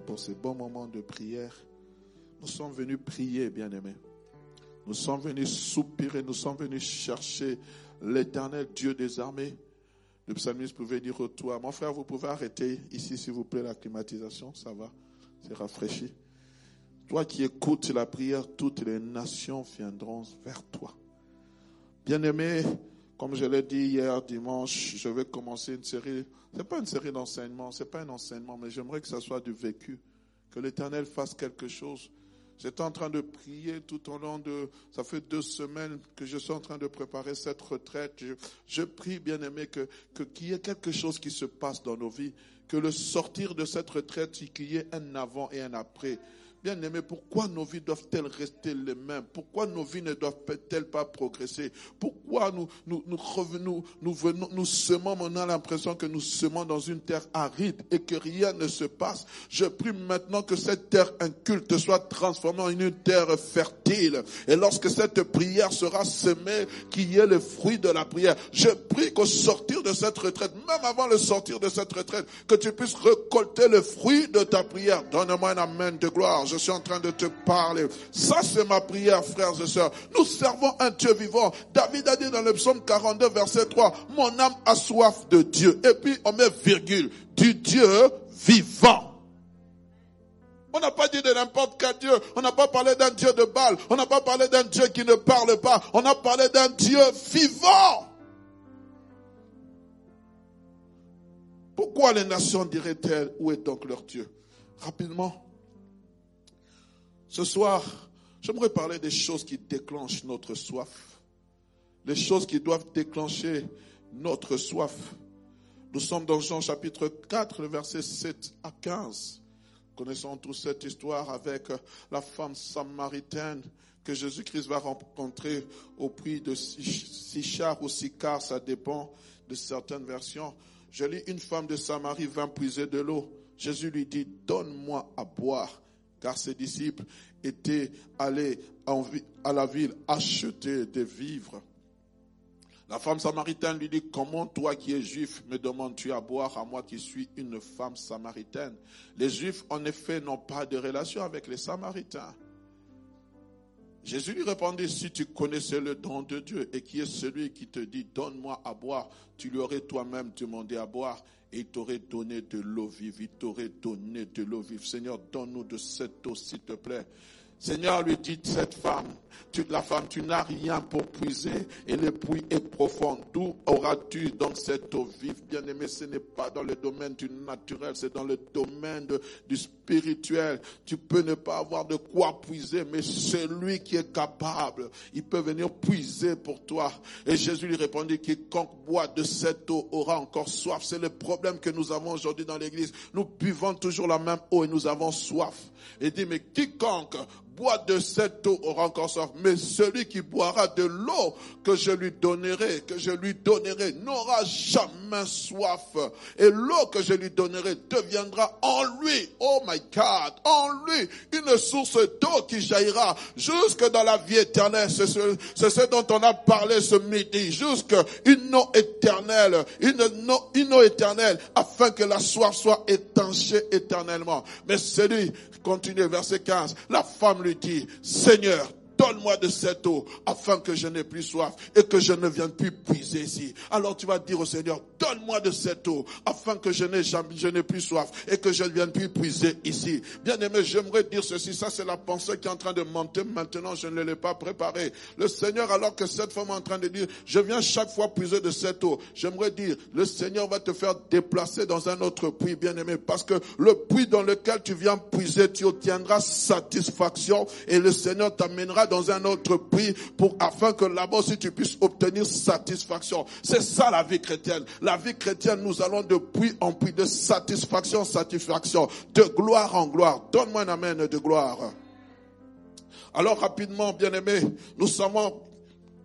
Pour ces bons moments de prière. Nous sommes venus prier, bien-aimés. Nous sommes venus soupirer, nous sommes venus chercher l'éternel Dieu des armées. Le psalmiste pouvait dire au toit, mon frère, vous pouvez arrêter ici, s'il vous plaît, la climatisation, ça va, c'est rafraîchi. Toi qui écoutes la prière, toutes les nations viendront vers toi. Bien-aimé, comme je l'ai dit hier dimanche, je vais commencer une série. C'est pas une série d'enseignement, c'est pas un enseignement, mais j'aimerais que ça soit du vécu, que l'Éternel fasse quelque chose J'étais en train de prier tout au long de, ça fait deux semaines que je suis en train de préparer cette retraite. Je, prie, bien aimé, que, que, qu'il y ait quelque chose qui se passe dans nos vies, que le sortir de cette retraite, qu'il y ait un avant et un après. Bien aimé, pourquoi nos vies doivent-elles rester les mêmes? Pourquoi nos vies ne doivent-elles pas progresser? Pourquoi nous, nous, nous revenons, nous venons, nous semons, on a l'impression que nous semons dans une terre aride et que rien ne se passe? Je prie maintenant que cette terre inculte soit transformée en une terre fertile. Et lorsque cette prière sera semée, qu'il y ait le fruit de la prière. Je prie qu'au sortir de cette retraite, même avant le sortir de cette retraite, que tu puisses récolter le fruit de ta prière. Donne-moi un amen de gloire je suis en train de te parler. Ça, c'est ma prière, frères et sœurs. Nous servons un Dieu vivant. David a dit dans le psaume 42, verset 3, mon âme a soif de Dieu. Et puis, on met virgule, du Dieu vivant. On n'a pas dit de n'importe quel Dieu. On n'a pas parlé d'un Dieu de Baal. On n'a pas parlé d'un Dieu qui ne parle pas. On a parlé d'un Dieu vivant. Pourquoi les nations diraient-elles, où est donc leur Dieu? Rapidement, ce soir, j'aimerais parler des choses qui déclenchent notre soif. Les choses qui doivent déclencher notre soif. Nous sommes dans Jean chapitre 4, le verset 7 à 15. Nous connaissons tous cette histoire avec la femme samaritaine que Jésus-Christ va rencontrer au prix de six chars ou quarts, ça dépend de certaines versions. Je lis, une femme de Samarie vint puiser de l'eau. Jésus lui dit, donne-moi à boire car ses disciples étaient allés à la ville acheter des vivres. La femme samaritaine lui dit, comment toi qui es juif me demandes-tu à boire à moi qui suis une femme samaritaine? Les juifs, en effet, n'ont pas de relation avec les samaritains. Jésus lui répondit, si tu connaissais le don de Dieu et qui est celui qui te dit, donne-moi à boire, tu lui aurais toi-même demandé à boire il t'aurait donné de l'eau vive, il t'aurait donné de l'eau vive. Seigneur, donne-nous de cette eau, s'il te plaît. Seigneur lui dit, cette femme, tu, la femme, tu n'as rien pour puiser et le puits est profond. D'où auras-tu donc cette eau vive? Bien aimé, ce n'est pas dans le domaine du naturel, c'est dans le domaine du spirituel. Tu peux ne pas avoir de quoi puiser, mais celui qui est capable, il peut venir puiser pour toi. Et Jésus lui répondit, quiconque boit de cette eau aura encore soif. C'est le problème que nous avons aujourd'hui dans l'église. Nous buvons toujours la même eau et nous avons soif. Et dit, mais quiconque boit de cette eau aura encore soif. Mais celui qui boira de l'eau que je lui donnerai, que je lui donnerai, n'aura jamais soif. Et l'eau que je lui donnerai deviendra en lui, oh my God, en lui, une source d'eau qui jaillira jusque dans la vie éternelle. C'est ce, ce, dont on a parlé ce midi. Jusque une eau éternelle, une eau, une eau éternelle, afin que la soif soit étanchée éternellement. Mais celui, continue, verset 15, la femme lui dit, Seigneur, donne-moi de cette eau afin que je n'ai plus soif et que je ne vienne plus puiser ici. Alors tu vas dire au Seigneur, donne-moi de cette eau afin que je n'ai jamais, plus soif et que je ne vienne plus puiser ici. Bien aimé, j'aimerais dire ceci. Ça, c'est la pensée qui est en train de monter. Maintenant, je ne l'ai pas préparé. Le Seigneur, alors que cette femme est en train de dire, je viens chaque fois puiser de cette eau. J'aimerais dire, le Seigneur va te faire déplacer dans un autre puits, bien aimé, parce que le puits dans lequel tu viens puiser, tu obtiendras satisfaction et le Seigneur t'amènera dans un autre puits pour, afin que là-bas aussi tu puisses obtenir satisfaction. C'est ça la vie chrétienne. La vie chrétienne, nous allons de puits en puits, de satisfaction en satisfaction, de gloire en gloire. Donne-moi un amen de gloire. Alors rapidement, bien aimé, nous savons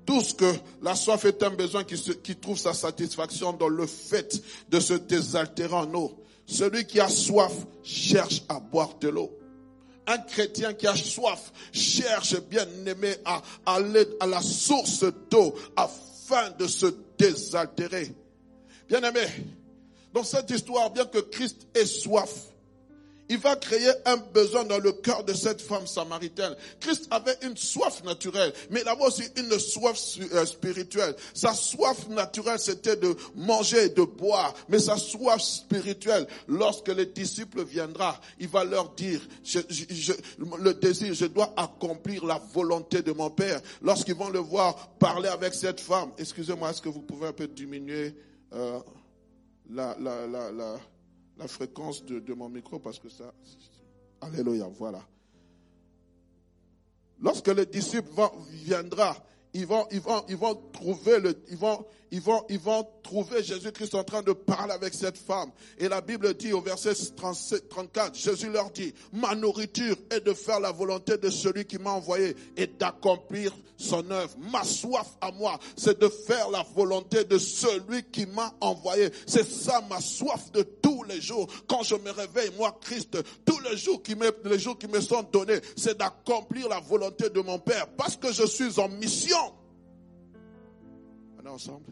tous que la soif est un besoin qui, qui trouve sa satisfaction dans le fait de se désaltérer en eau. Celui qui a soif cherche à boire de l'eau. Un chrétien qui a soif cherche bien aimé à aller à la source d'eau afin de se désaltérer. Bien aimé, dans cette histoire, bien que Christ ait soif, il va créer un besoin dans le cœur de cette femme samaritaine. Christ avait une soif naturelle, mais il avait aussi une soif euh, spirituelle. Sa soif naturelle, c'était de manger et de boire, mais sa soif spirituelle, lorsque les disciples viendra, il va leur dire, le désir, je dois accomplir la volonté de mon Père. Lorsqu'ils vont le voir parler avec cette femme, excusez-moi, est-ce que vous pouvez un peu diminuer euh, la, la fréquence de, mon micro parce que ça. Alléluia, voilà. Lorsque le disciple viendra, ils vont, trouver Jésus-Christ en train de parler avec cette femme. Et la Bible dit au verset 37, 34, Jésus leur dit, ma nourriture est de faire la volonté de celui qui m'a envoyé et d'accomplir son œuvre. Ma soif à moi, c'est de faire la volonté de celui qui m'a envoyé. C'est ça ma soif de tous les jours. Quand je me réveille, moi, Christ, tous les jours qui me, les jours qui me sont donnés, c'est d'accomplir la volonté de mon Père parce que je suis en mission. On est ensemble?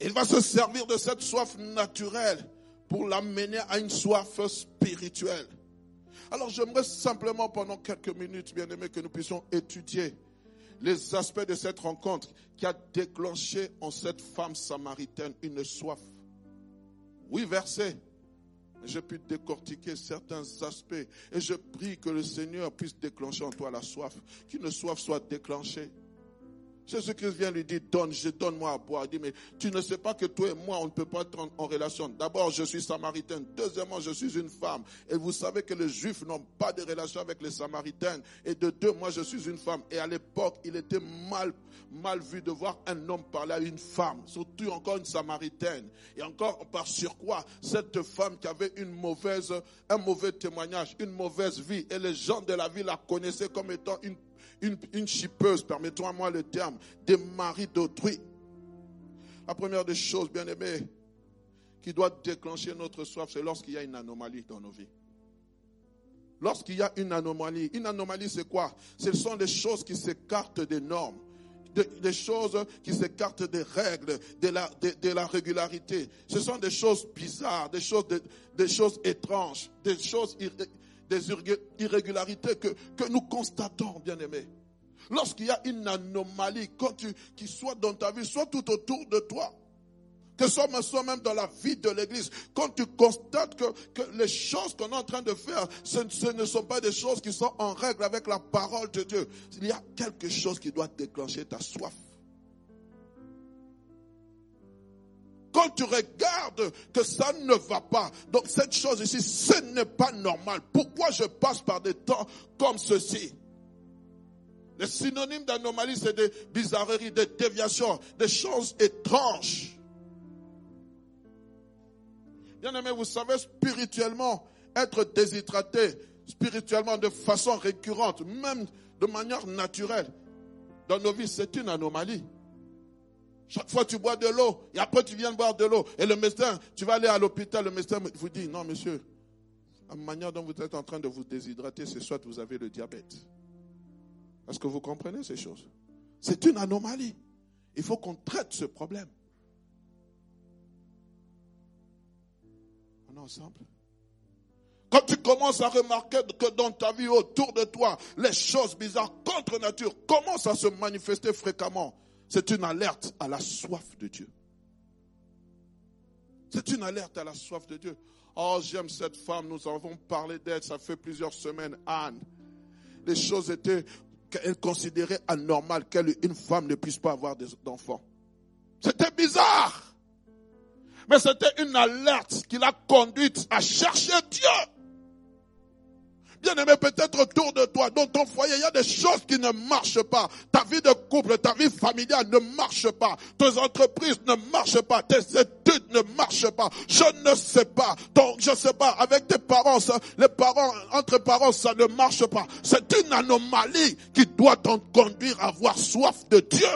Il va se servir de cette soif naturelle pour l'amener à une soif spirituelle. Alors j'aimerais simplement pendant quelques minutes, bien aimé, que nous puissions étudier les aspects de cette rencontre qui a déclenché en cette femme samaritaine une soif. Oui, verset. J'ai pu décortiquer certains aspects et je prie que le Seigneur puisse déclencher en toi la soif, qu'une soif soit déclenchée. Jésus-Christ vient lui dire, donne, je donne-moi à boire. Il dit, mais tu ne sais pas que toi et moi, on ne peut pas être en, relation. D'abord, je suis samaritain. Deuxièmement, je suis une femme. Et vous savez que les juifs n'ont pas de relation avec les samaritaines. Et de deux, moi, je suis une femme. Et à l'époque, il était mal, mal vu de voir un homme parler à une femme. Surtout encore une samaritaine. Et encore, par surcroît, cette femme qui avait un mauvais témoignage, une mauvaise vie. Et les gens de la ville la connaissaient comme étant une une, une chipeuse, permettez-moi le terme, des maris d'autrui. La première des choses, bien aimées, qui doit déclencher notre soif, c'est lorsqu'il y a une anomalie dans nos vies. Lorsqu'il y a une anomalie, une anomalie c'est quoi? Ce sont des choses qui s'écartent des normes, des, choses qui s'écartent des règles, de la, de, la, régularité. Ce sont des choses bizarres, des choses, des choses étranges, des choses des irrégularités que, nous constatons, bien aimés. Lorsqu'il y a une anomalie, quand tu, qui soit dans ta vie, soit tout autour de toi, que ce soit même dans la vie de l'église, quand tu constates que, les choses qu'on est en train de faire, ce, ne sont pas des choses qui sont en règle avec la parole de Dieu, il y a quelque chose qui doit déclencher ta soif. Quand tu regardes que ça ne va pas, donc cette chose ici, ce n'est pas normal. Pourquoi je passe par des temps comme ceci? Les synonymes d'anomalie, c'est des bizarreries, des déviations, des choses étranges. Bien aimé, vous savez, spirituellement, être déshydraté, spirituellement, de façon récurrente, même de manière naturelle, dans nos vies, c'est une anomalie. Chaque fois, tu bois de l'eau, et après, tu viens boire de l'eau. Et le médecin, tu vas aller à l'hôpital, le médecin vous dit, non, monsieur, la manière dont vous êtes en train de vous déshydrater, c'est soit vous avez le diabète. Est-ce que vous comprenez ces choses? C'est une anomalie. Il faut qu'on traite ce problème. On est ensemble quand tu commences à remarquer que dans ta vie autour de toi, les choses bizarres contre nature commencent à se manifester fréquemment, c'est une alerte à la soif de Dieu. C'est une alerte à la soif de Dieu. Oh, j'aime cette femme, nous avons parlé d'elle, ça fait plusieurs semaines, Anne. Les choses étaient considérait anormales qu'une femme ne puisse pas avoir d'enfants. C'était bizarre. Mais c'était une alerte qui l'a conduite à chercher Dieu. Bien aimé, peut-être autour de toi, dans ton foyer, il y a des choses qui ne marchent pas. Ta vie de couple, ta vie familiale ne marche pas. Tes entreprises ne marchent pas. Tes études ne marchent pas. Je ne sais pas. Donc, je sais pas. Avec tes parents, les parents, entre parents, ça ne marche pas. C'est une anomalie qui doit t'en conduire à avoir soif de Dieu.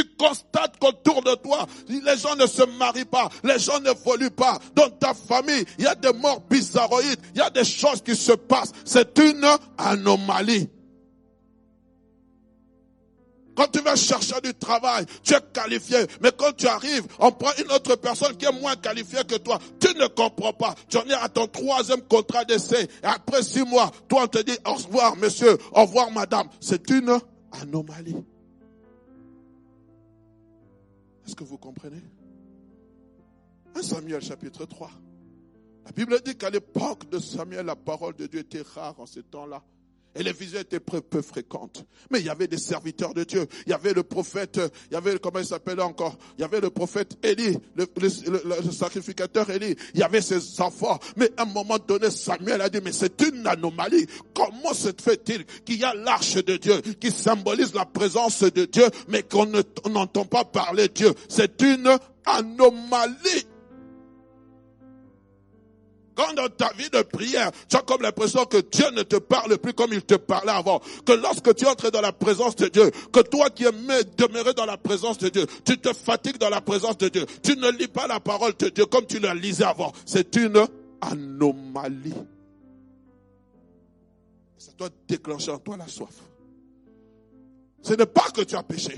Tu constates qu'autour de toi, les gens ne se marient pas, les gens n'évoluent pas. Dans ta famille, il y a des morts bizarroïdes, il y a des choses qui se passent. C'est une anomalie. Quand tu vas chercher du travail, tu es qualifié. Mais quand tu arrives, on prend une autre personne qui est moins qualifiée que toi. Tu ne comprends pas. Tu en es à ton troisième contrat d'essai. Et après six mois, toi on te dit au revoir monsieur, au revoir madame. C'est une anomalie. Est-ce que vous comprenez? 1 Samuel chapitre 3. La Bible dit qu'à l'époque de Samuel, la parole de Dieu était rare en ce temps-là. Et les visions étaient peu, fréquentes. Mais il y avait des serviteurs de Dieu. Il y avait le prophète, il y avait, comment il s'appelait encore? Il y avait le prophète Élie, le, le, sacrificateur Élie. Il y avait ses enfants. Mais à un moment donné, Samuel a dit, mais c'est une anomalie. Comment se fait-il qu'il y a l'arche de Dieu qui symbolise la présence de Dieu, mais qu'on n'entend pas parler de Dieu? C'est une anomalie. Quand dans ta vie de prière, tu as comme l'impression que Dieu ne te parle plus comme il te parlait avant. Que lorsque tu entres dans la présence de Dieu, que toi qui aimais demeurer dans la présence de Dieu, tu te fatigues dans la présence de Dieu. Tu ne lis pas la parole de Dieu comme tu la lisais avant. C'est une anomalie. Ça doit déclencher en toi la soif. Ce n'est pas que tu as péché.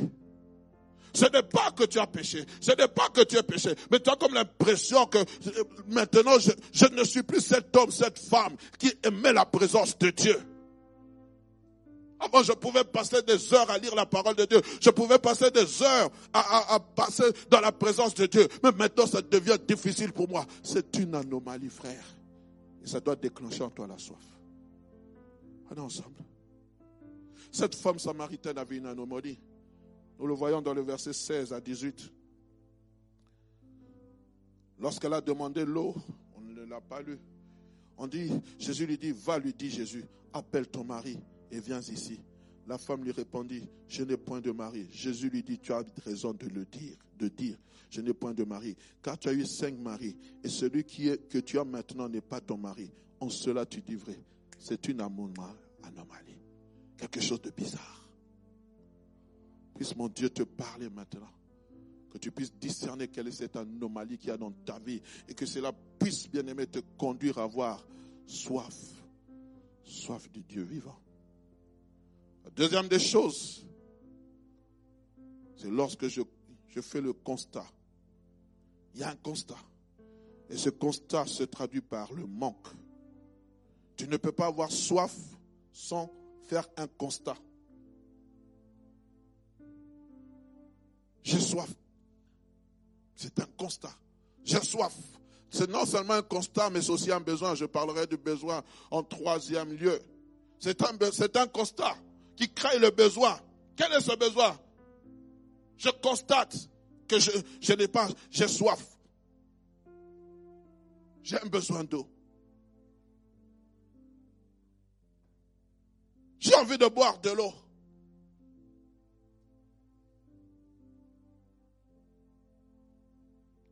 Ce n'est pas que tu as péché. Ce n'est pas que tu as péché. Mais tu as comme l'impression que euh, maintenant, je, ne suis plus cet homme, cette femme qui aimait la présence de Dieu. Avant, je pouvais passer des heures à lire la parole de Dieu. Je pouvais passer des heures à, passer dans la présence de Dieu. Mais maintenant, ça devient difficile pour moi. C'est une anomalie, frère. Et ça doit déclencher en toi la soif. On est ensemble. Cette femme samaritaine avait une anomalie. Nous le voyons dans le verset 16 à 18. Lorsqu'elle a demandé l'eau, on ne l'a pas lu. On dit, Jésus lui dit, va, lui dit Jésus, appelle ton mari et viens ici. La femme lui répondit, je n'ai point de mari. Jésus lui dit, tu as raison de le dire, de dire, je n'ai point de mari, car tu as eu cinq maris, et celui qui est, que tu as maintenant n'est pas ton mari. En cela tu dis vrai. C'est une anomalie, quelque chose de bizarre. Mon Dieu te parler maintenant. Que tu puisses discerner quelle est cette anomalie qu'il y a dans ta vie et que cela puisse, bien aimé, te conduire à avoir soif. Soif du Dieu vivant. La deuxième des choses, c'est lorsque je, je fais le constat. Il y a un constat. Et ce constat se traduit par le manque. Tu ne peux pas avoir soif sans faire un constat. J'ai soif. C'est un constat. J'ai soif. C'est non seulement un constat, mais c'est aussi un besoin. Je parlerai du besoin en troisième lieu. C'est un, c'est un constat qui crée le besoin. Quel est ce besoin? Je constate que je, je n'ai pas, j'ai soif. J'ai un besoin d'eau. J'ai envie de boire de l'eau.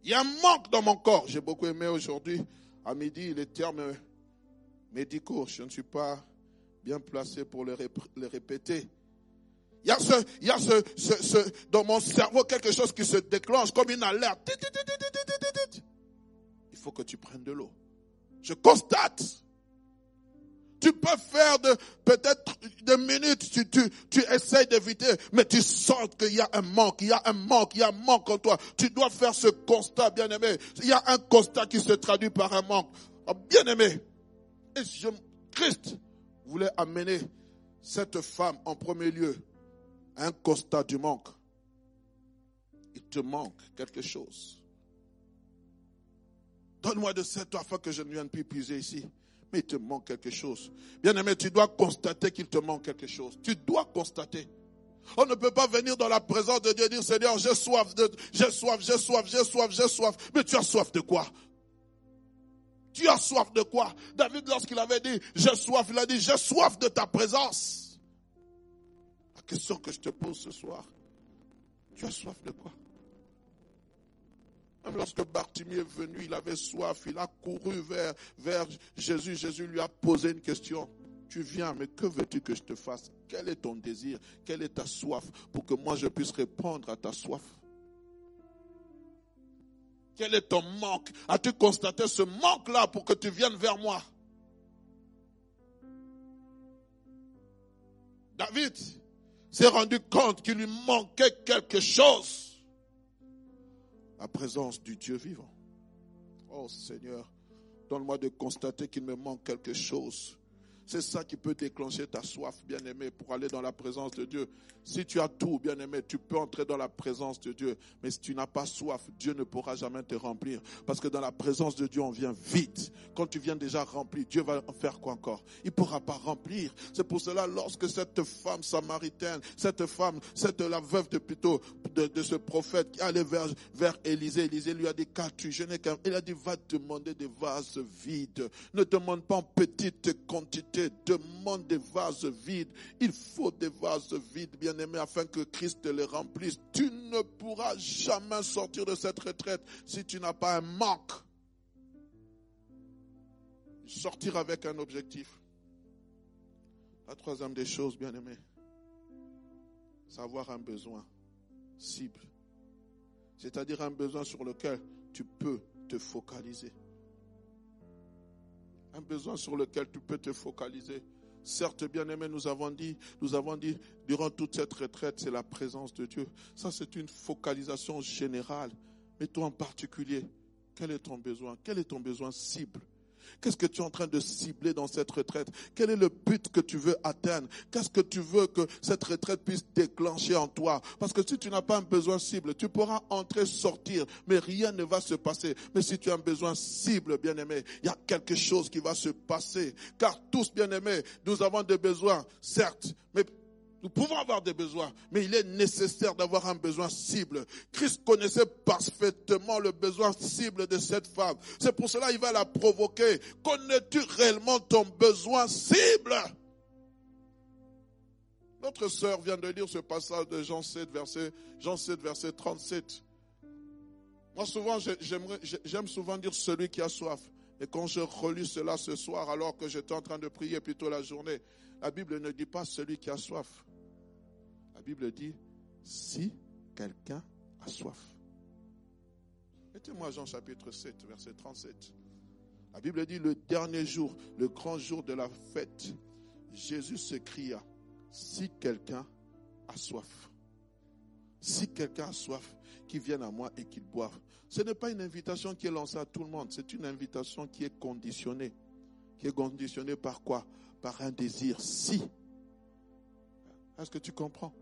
Il y a un manque dans mon corps. J'ai beaucoup aimé aujourd'hui, à midi, les termes médicaux. Je ne suis pas bien placé pour les, répéter. Il y a, ce, il y a ce, ce, dans mon cerveau quelque chose qui se déclenche comme une alerte. Il faut que tu prennes de l'eau. Je constate tu peux faire de, peut-être des minutes, tu, tu, tu essayes d'éviter, mais tu sens qu'il y a un manque, il y a un manque, il y a un manque en toi. Tu dois faire ce constat, bien aimé. Il y a un constat qui se traduit par un manque. Oh, bien aimé. Et je, Christ voulait amener cette femme en premier lieu à un constat du manque. Il te manque quelque chose. Donne-moi de cette afin que je ne vienne plus puiser ici mais il te manque quelque chose. Bien aimé, tu dois constater qu'il te manque quelque chose. Tu dois constater. On ne peut pas venir dans la présence de Dieu et dire, Seigneur, j'ai soif, de, j'ai soif, j'ai soif, j'ai soif, j'ai soif. Mais tu as soif de quoi? Tu as soif de quoi? David, lorsqu'il avait dit, j'ai soif, il a dit, j'ai soif de ta présence. La question que je te pose ce soir, tu as soif de quoi? Lorsque Bartimée est venu, il avait soif, il a couru vers, vers Jésus. Jésus lui a posé une question. Tu viens, mais que veux-tu que je te fasse? Quel est ton désir? Quelle est ta soif? Pour que moi je puisse répondre à ta soif Quel est ton manque? As-tu constaté ce manque-là pour que tu viennes vers moi? David s'est rendu compte qu'il lui manquait quelque chose. La présence du Dieu vivant. Oh Seigneur, donne-moi de constater qu'il me manque quelque chose. C'est ça qui peut déclencher ta soif, bien-aimé, pour aller dans la présence de Dieu. Si tu as tout, bien-aimé, tu peux entrer dans la présence de Dieu. Mais si tu n'as pas soif, Dieu ne pourra jamais te remplir. Parce que dans la présence de Dieu, on vient vite. Quand tu viens déjà rempli, Dieu va en faire quoi encore? Il ne pourra pas remplir. C'est pour cela, lorsque cette femme samaritaine, cette femme, cette la veuve de plutôt de, ce prophète qui allait vers, vers Élisée, Élisée lui a dit, qu'as-tu Je. Il a dit, va demander des vases vides. Ne demande pas en petite quantité demande des vases vides. Il faut des vases vides, bien aimés, afin que Christ les remplisse. Tu ne pourras jamais sortir de cette retraite si tu n'as pas un manque. Sortir avec un objectif. La troisième des choses, bien aimé, savoir un besoin cible. C'est-à-dire un besoin sur lequel tu peux te focaliser un besoin sur lequel tu peux te focaliser. Certes, bien aimé, nous avons dit, nous avons dit, durant toute cette retraite, c'est la présence de Dieu. Ça, c'est une focalisation générale. Mais toi en particulier, quel est ton besoin? Quel est ton besoin cible? Qu'est-ce que tu es en train de cibler dans cette retraite? Quel est le but que tu veux atteindre? Qu'est-ce que tu veux que cette retraite puisse déclencher en toi? Parce que si tu n'as pas un besoin cible, tu pourras entrer, sortir, mais rien ne va se passer. Mais si tu as un besoin cible, bien-aimé, il y a quelque chose qui va se passer. Car tous, bien-aimés, nous avons des besoins, certes, mais nous pouvons avoir des besoins, mais il est nécessaire d'avoir un besoin cible. Christ connaissait parfaitement le besoin cible de cette femme. C'est pour cela qu'il va la provoquer. Connais-tu réellement ton besoin cible? Notre sœur vient de lire ce passage de Jean 7, verset, Jean 7, verset 37. Moi, souvent, j'aime souvent dire celui qui a soif. Et quand je relis cela ce soir, alors que j'étais en train de prier plutôt la journée, la Bible ne dit pas celui qui a soif. La Bible dit, si quelqu'un a soif. Mettez-moi Jean chapitre 7, verset 37. La Bible dit, le dernier jour, le grand jour de la fête, Jésus s'écria, si quelqu'un a soif, si quelqu'un a soif, qu'il vienne à moi et qu'il boive. Ce n'est pas une invitation qui est lancée à tout le monde, c'est une invitation qui est conditionnée. Qui est conditionnée par quoi? Par un désir. Si. Est-ce que tu comprends?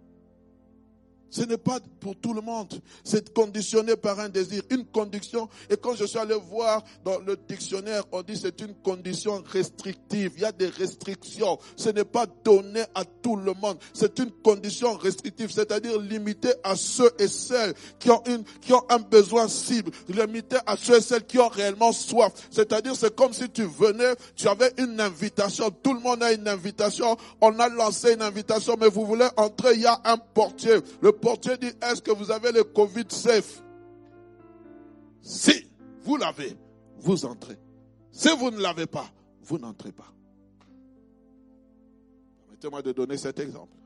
Ce n'est pas pour tout le monde. C'est conditionné par un désir, une condition. Et quand je suis allé voir dans le dictionnaire, on dit c'est une condition restrictive. Il y a des restrictions. Ce n'est pas donné à tout le monde. C'est une condition restrictive, c'est-à-dire limitée à ceux et celles qui ont une, qui ont un besoin cible, limitée à ceux et celles qui ont réellement soif. C'est-à-dire c'est comme si tu venais, tu avais une invitation. Tout le monde a une invitation. On a lancé une invitation, mais vous voulez entrer, il y a un portier. Portier dit, est-ce que vous avez le Covid safe? Si vous l'avez, vous entrez. Si vous ne l'avez pas, vous n'entrez pas. Permettez-moi de donner cet exemple.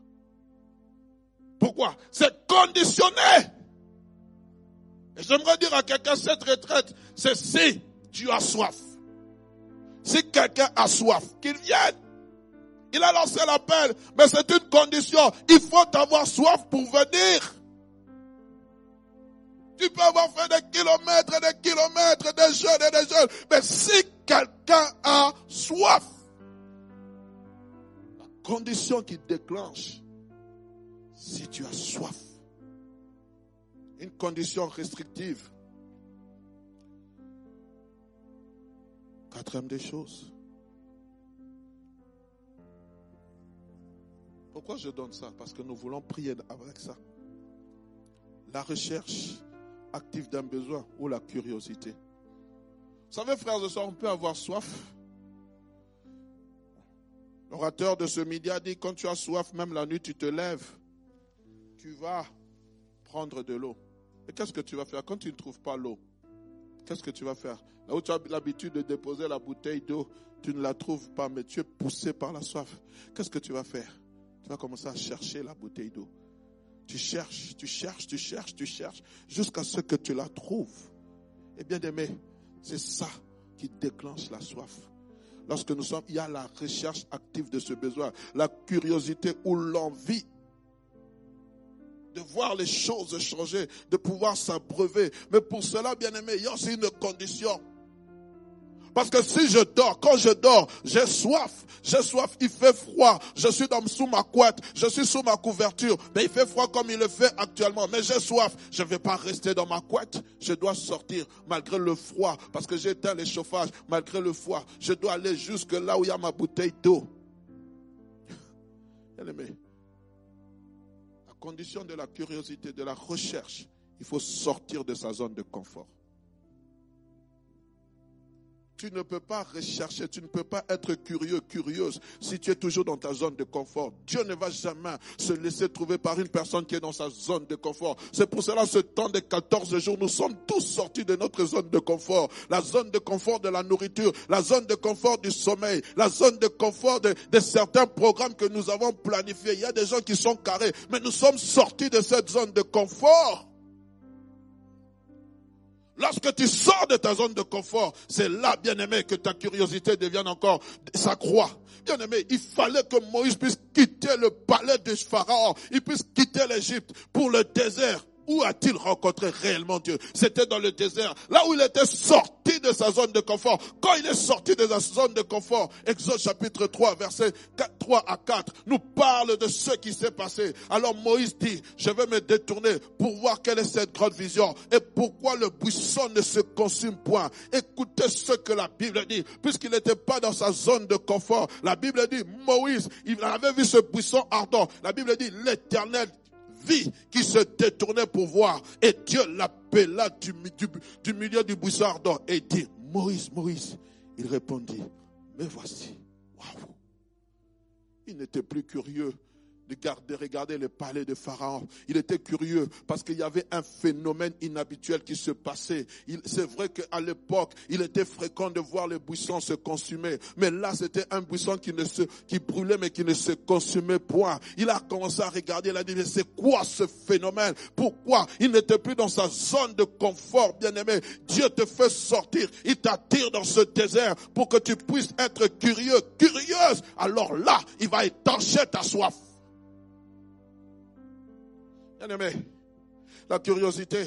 Pourquoi? C'est conditionné. Et j'aimerais dire à quelqu'un, cette retraite, c'est si tu as soif. Si quelqu'un a soif, qu'il vienne. Il a lancé l'appel, mais c'est une condition. Il faut avoir soif pour venir. Tu peux avoir fait des kilomètres et des kilomètres, des jeunes et des jeunes, mais si quelqu'un a soif, la condition qui déclenche, si tu as soif, une condition restrictive. Quatrième des choses, Pourquoi je donne ça? Parce que nous voulons prier avec ça. La recherche active d'un besoin ou la curiosité. Vous savez, frères et sœurs, on peut avoir soif. L'orateur de ce midi a dit, quand tu as soif, même la nuit, tu te lèves. Tu vas prendre de l'eau. Et qu'est-ce que tu vas faire? Quand tu ne trouves pas l'eau Qu'est-ce que tu vas faire? Là où tu as l'habitude de déposer la bouteille d'eau, tu ne la trouves pas, mais tu es poussé par la soif. Qu'est-ce que tu vas faire? Tu vas commencer à chercher la bouteille d'eau. Tu cherches, tu cherches, tu cherches, tu cherches, jusqu'à ce que tu la trouves. Et bien aimé, c'est ça qui déclenche la soif. Lorsque nous sommes, il y a la recherche active de ce besoin, la curiosité ou l'envie. de voir les choses changer, de pouvoir s'abreuver. Mais pour cela, bien aimé, il y a aussi une condition. Parce que si je dors, quand je dors, j'ai soif. J'ai soif, il fait froid. Je suis dans, sous ma couette, je suis sous ma couverture. Mais il fait froid comme il le fait actuellement. Mais j'ai soif. Je ne vais pas rester dans ma couette. Je dois sortir malgré le froid. Parce que j'ai éteint les chauffages. Malgré le froid. Je dois aller jusque là où il y a ma bouteille d'eau. Bien aimé. À condition de la curiosité, de la recherche, il faut sortir de sa zone de confort. Tu ne peux pas rechercher, tu ne peux pas être curieux, curieuse si tu es toujours dans ta zone de confort. Dieu ne va jamais se laisser trouver par une personne qui est dans sa zone de confort. C'est pour cela ce temps de 14 jours, nous sommes tous sortis de notre zone de confort. La zone de confort de la nourriture, la zone de confort du sommeil, la zone de confort de, de certains programmes que nous avons planifiés. Il y a des gens qui sont carrés, mais nous sommes sortis de cette zone de confort. Lorsque tu sors de ta zone de confort, c'est là, bien aimé, que ta curiosité devienne encore, s'accroît. Bien aimé, il fallait que Moïse puisse quitter le palais de Pharaon, il puisse quitter l'Égypte pour le désert où a-t-il rencontré réellement Dieu? C'était dans le désert, là où il était sorti de sa zone de confort. Quand il est sorti de sa zone de confort, Exode chapitre 3, verset 3 à 4, nous parle de ce qui s'est passé. Alors Moïse dit, je vais me détourner pour voir quelle est cette grande vision et pourquoi le buisson ne se consume point. Écoutez ce que la Bible dit, puisqu'il n'était pas dans sa zone de confort. La Bible dit, Moïse, il avait vu ce buisson ardent. La Bible dit, l'éternel qui se détournait pour voir. Et Dieu l'appela du, milieu du buisson ardent et dit, Moïse, Moïse. Il répondit, mais voici. Waouh. Il n'était plus curieux de regarder le palais de Pharaon. Il était curieux parce qu'il y avait un phénomène inhabituel qui se passait. C'est vrai qu'à l'époque, il était fréquent de voir les buissons se consumer. Mais là, c'était un buisson qui ne se, qui brûlait mais qui ne se consumait point. Il a commencé à regarder, il a dit, mais c'est quoi ce phénomène? Pourquoi? Il n'était plus dans sa zone de confort, bien aimé. Dieu te fait sortir. Il t'attire dans ce désert pour que tu puisses être curieux, curieuse. Alors là, il va étancher ta soif. Bien-aimé, la curiosité,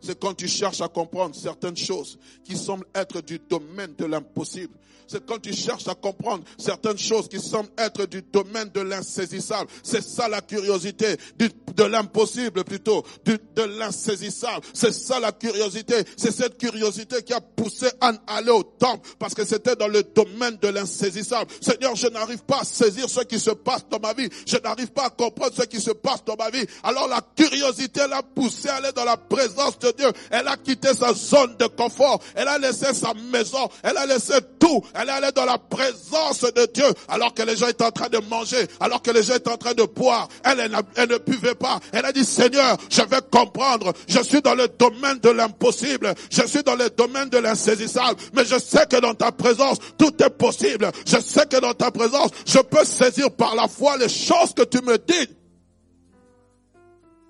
c'est quand tu cherches à comprendre certaines choses qui semblent être du domaine de l'impossible c'est quand tu cherches à comprendre certaines choses qui semblent être du domaine de l'insaisissable. C'est ça la curiosité, de l'impossible plutôt, de l'insaisissable. C'est ça la curiosité. C'est cette curiosité qui a poussé Anne à aller au temple parce que c'était dans le domaine de l'insaisissable. Seigneur, je n'arrive pas à saisir ce qui se passe dans ma vie. Je n'arrive pas à comprendre ce qui se passe dans ma vie. Alors la curiosité l'a poussé à aller dans la présence de Dieu. Elle a quitté sa zone de confort. Elle a laissé sa maison. Elle a laissé tout. Elle allait dans la présence de Dieu alors que les gens étaient en train de manger, alors que les gens étaient en train de boire. Elle, elle, ne buvait pas. Elle a dit, Seigneur, je vais comprendre. Je suis dans le domaine de l'impossible. Je suis dans le domaine de l'insaisissable. Mais je sais que dans ta présence, tout est possible. Je sais que dans ta présence, je peux saisir par la foi les choses que tu me dis.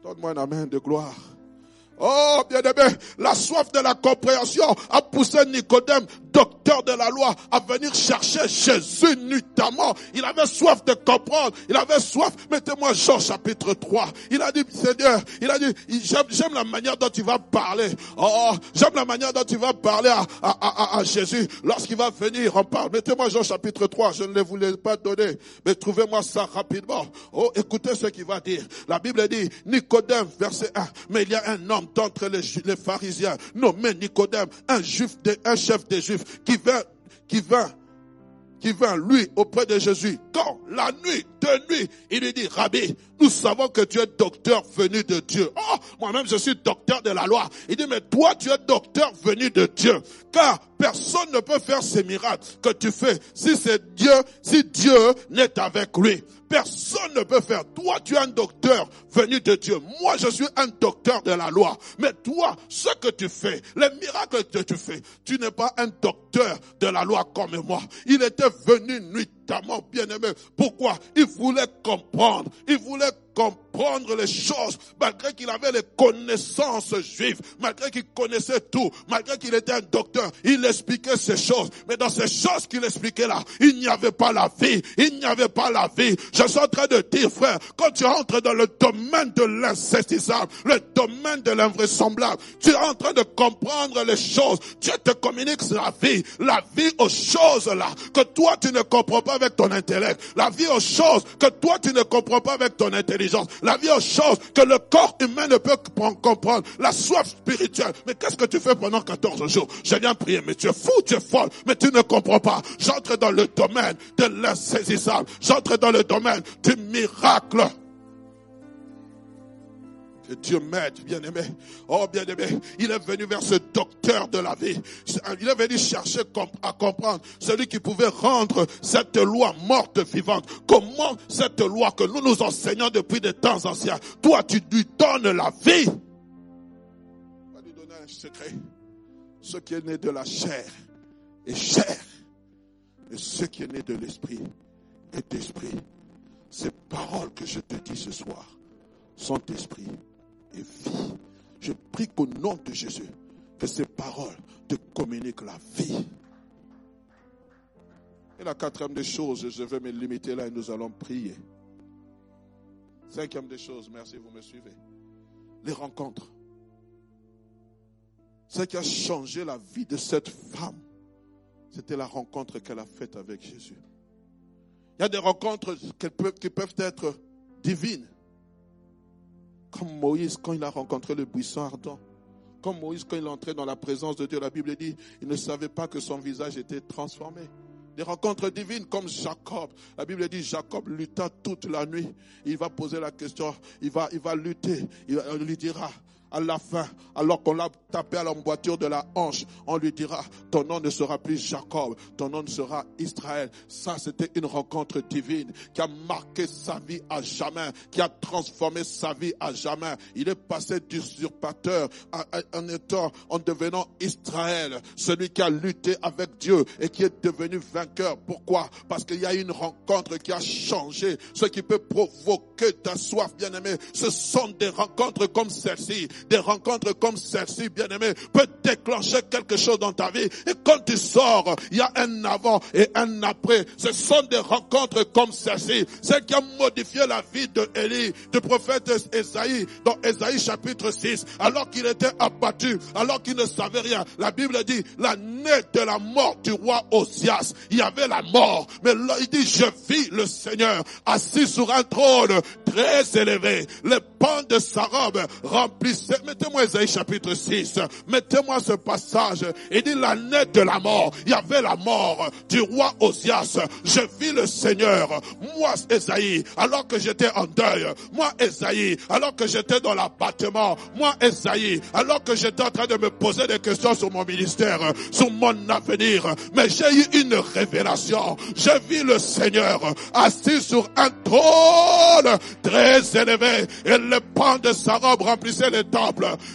Donne-moi un amen de gloire. Oh, bien aimé, la soif de la compréhension a poussé Nicodème, docteur de la loi, à venir chercher Jésus nuitamment. Il avait soif de comprendre. Il avait soif. Mettez-moi Jean chapitre 3. Il a dit, Seigneur, il a dit, j'aime la manière dont tu vas parler. Oh, j'aime la manière dont tu vas parler à, à, à, à Jésus. Lorsqu'il va venir, on parle. Mettez-moi Jean chapitre 3. Je ne le voulais pas donner. Mais trouvez-moi ça rapidement. Oh, écoutez ce qu'il va dire. La Bible dit, Nicodème, verset 1. Mais il y a un homme d'entre les, les, pharisiens, nommé Nicodème, un juif, un chef des juifs, qui vint, qui vint, qui lui, auprès de Jésus, quand la nuit, de nuit, il lui dit, Rabbi, nous savons que tu es docteur venu de Dieu. Oh, moi-même, je suis docteur de la loi. Il dit, mais toi, tu es docteur venu de Dieu. Car personne ne peut faire ces miracles que tu fais si c'est Dieu, si Dieu n'est avec lui. Personne ne peut faire. Toi, tu es un docteur venu de Dieu. Moi, je suis un docteur de la loi. Mais toi, ce que tu fais, les miracles que tu fais, tu n'es pas un docteur de la loi comme moi. Il était venu nuitamment bien aimé. Pourquoi? Il voulait comprendre. Il voulait comprendre les choses, malgré qu'il avait les connaissances juives, malgré qu'il connaissait tout, malgré qu'il était un docteur, il expliquait ces choses. Mais dans ces choses qu'il expliquait là, il n'y avait pas la vie, il n'y avait pas la vie. Je suis en train de dire, frère, quand tu entres dans le domaine de l'insaisissable, le domaine de l'invraisemblable, tu es en train de comprendre les choses. Dieu te communique la vie, la vie aux choses là, que toi tu ne comprends pas avec ton intellect, la vie aux choses que toi tu ne comprends pas avec ton intelligence, la vie aux choses que le corps humain ne peut comprendre, la soif spirituelle. Mais qu'est-ce que tu fais pendant 14 jours? Je viens prier, mais tu es fou, tu es folle, mais tu ne comprends pas. J'entre dans le domaine de l'insaisissable, j'entre dans le domaine du miracle. Dieu m'aide, bien-aimé. Oh, bien-aimé, il est venu vers ce docteur de la vie. Il est venu chercher à comprendre celui qui pouvait rendre cette loi morte vivante. Comment cette loi que nous nous enseignons depuis des temps anciens, toi tu lui donnes la vie. On va lui donner un secret. Ce qui est né de la chair est chair. Et ce qui est né de l'esprit est esprit. Ces paroles que je te dis ce soir sont esprit et vie. Je prie qu'au nom de Jésus, que ces paroles te communiquent la vie. Et la quatrième des choses, je vais me limiter là et nous allons prier. Cinquième des choses, merci, vous me suivez. Les rencontres. Ce qui a changé la vie de cette femme, c'était la rencontre qu'elle a faite avec Jésus. Il y a des rencontres qui peuvent être divines. Comme Moïse quand il a rencontré le buisson ardent. Comme Moïse quand il entré dans la présence de Dieu. La Bible dit, il ne savait pas que son visage était transformé. Des rencontres divines comme Jacob. La Bible dit Jacob lutta toute la nuit. Il va poser la question, il va, il va lutter. Il lui dira, à la fin, alors qu'on l'a tapé à l'emboîture de la hanche, on lui dira, ton nom ne sera plus Jacob, ton nom sera Israël. Ça, c'était une rencontre divine qui a marqué sa vie à jamais, qui a transformé sa vie à jamais. Il est passé d'usurpateur en étant, en devenant Israël, celui qui a lutté avec Dieu et qui est devenu vainqueur. Pourquoi? Parce qu'il y a une rencontre qui a changé. Ce qui peut provoquer ta soif, bien aimé, ce sont des rencontres comme celle-ci des rencontres comme celle-ci, bien-aimé, peut déclencher quelque chose dans ta vie. Et quand tu sors, il y a un avant et un après. Ce sont des rencontres comme celle-ci. Celle qui a modifié la vie de Élie, du prophète Esaïe, dans Esaïe chapitre 6, alors qu'il était abattu, alors qu'il ne savait rien. La Bible dit, la nez de la mort du roi Osias, il y avait la mort. Mais là, il dit, je vis le Seigneur assis sur un trône très élevé. Pans de sa robe remplissent Mettez-moi Esaïe chapitre 6. Mettez-moi ce passage. Il dit la nette de la mort. Il y avait la mort du roi Osias. Je vis le Seigneur. Moi, Esaïe, alors que j'étais en deuil. Moi, Esaïe, alors que j'étais dans l'abattement. Moi, Esaïe, alors que j'étais en train de me poser des questions sur mon ministère, sur mon avenir. Mais j'ai eu une révélation. Je vis le Seigneur assis sur un trône très élevé. Et le pan de sa robe remplissait les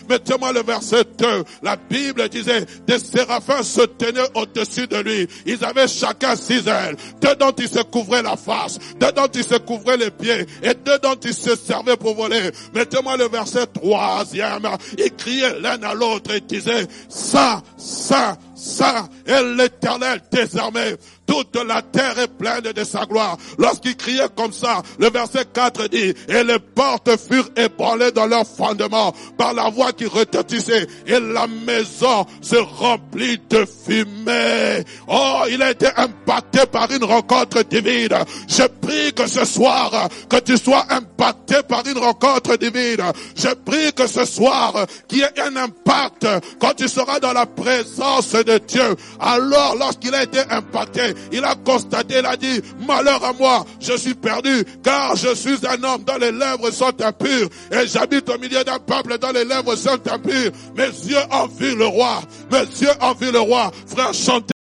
Mettez-moi le verset 2. La Bible disait, des séraphins se tenaient au-dessus de lui. Ils avaient chacun six ailes. Deux dont ils se couvraient la face, deux dont ils se couvraient les pieds, et deux dont ils se servaient pour voler. Mettez-moi le verset troisième. Ils criaient l'un à l'autre et disaient, Saint, Saint, Saint est l'éternel désormais toute la terre est pleine de sa gloire. Lorsqu'il criait comme ça, le verset 4 dit, et les portes furent ébranlées dans leur fondement par la voix qui retentissait, et la maison se remplit de fumée. Oh, il a été impacté par une rencontre divine. Je prie que ce soir, que tu sois impacté par une rencontre divine. Je prie que ce soir, qu'il y ait un impact quand tu seras dans la présence de Dieu. Alors, lorsqu'il a été impacté, il a constaté, il a dit, malheur à moi, je suis perdu, car je suis un homme dont les lèvres sont impures, et j'habite au milieu d'un peuple dont les lèvres sont impures. Mes yeux ont vu le roi, mes yeux ont vu le roi. Frère, chantez